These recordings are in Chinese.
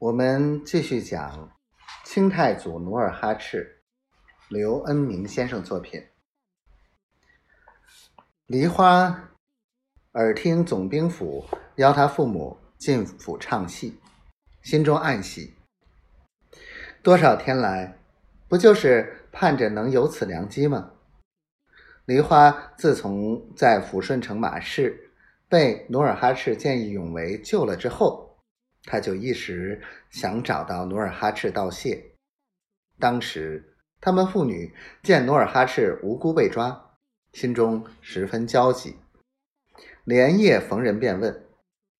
我们继续讲清太祖努尔哈赤，刘恩明先生作品。梨花耳听总兵府邀他父母进府唱戏，心中暗喜。多少天来，不就是盼着能有此良机吗？梨花自从在抚顺城马市被努尔哈赤见义勇为救了之后，他就一时想找到努尔哈赤道谢。当时他们父女见努尔哈赤无辜被抓，心中十分焦急，连夜逢人便问，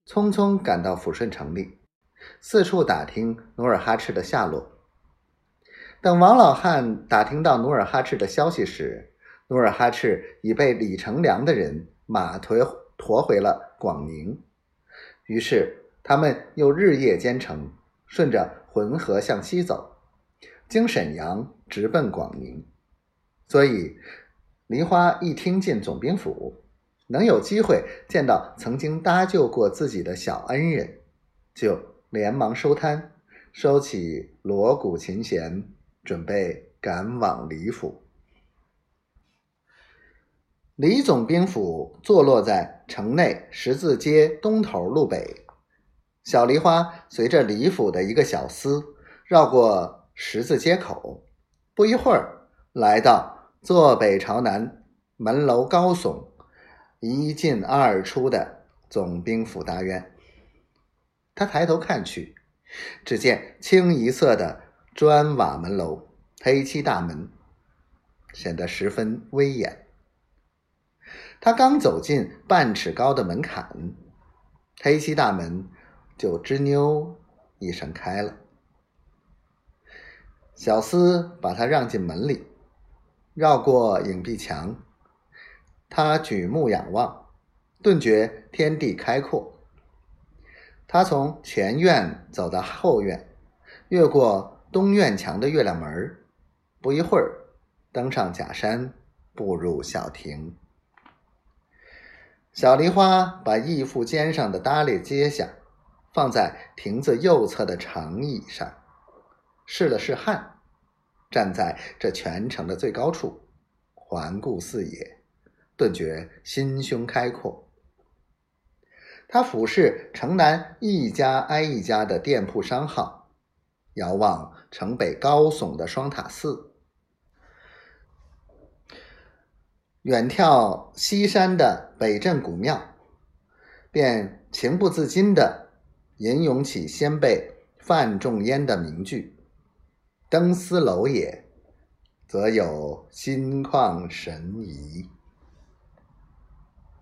匆匆赶到抚顺城里，四处打听努尔哈赤的下落。等王老汉打听到努尔哈赤的消息时，努尔哈赤已被李成梁的人马驮驮回了广宁，于是他们又日夜兼程，顺着浑河向西走，经沈阳直奔广宁。所以梨花一听进总兵府，能有机会见到曾经搭救过自己的小恩人，就连忙收摊，收起锣鼓琴弦，准备赶往李府。李总兵府坐落在城内十字街东头路北。小梨花随着李府的一个小厮绕过十字街口，不一会儿来到坐北朝南、门楼高耸、一进二出的总兵府大院。他抬头看去，只见清一色的砖瓦门楼、黑漆大门，显得十分威严。他刚走进半尺高的门槛，黑漆大门就吱扭一声开了。小厮把他让进门里，绕过影壁墙，他举目仰望，顿觉天地开阔。他从前院走到后院，越过东院墙的月亮门不一会儿，登上假山，步入小亭。小梨花把义父肩上的搭裢揭下，放在亭子右侧的长椅上，试了试汗，站在这全城的最高处，环顾四野，顿觉心胸开阔。他俯视城南一家挨一家的店铺商号，遥望城北高耸的双塔寺。远眺西山的北镇古庙，便情不自禁地吟咏起先辈范仲淹的名句：“登斯楼也，则有心旷神怡。”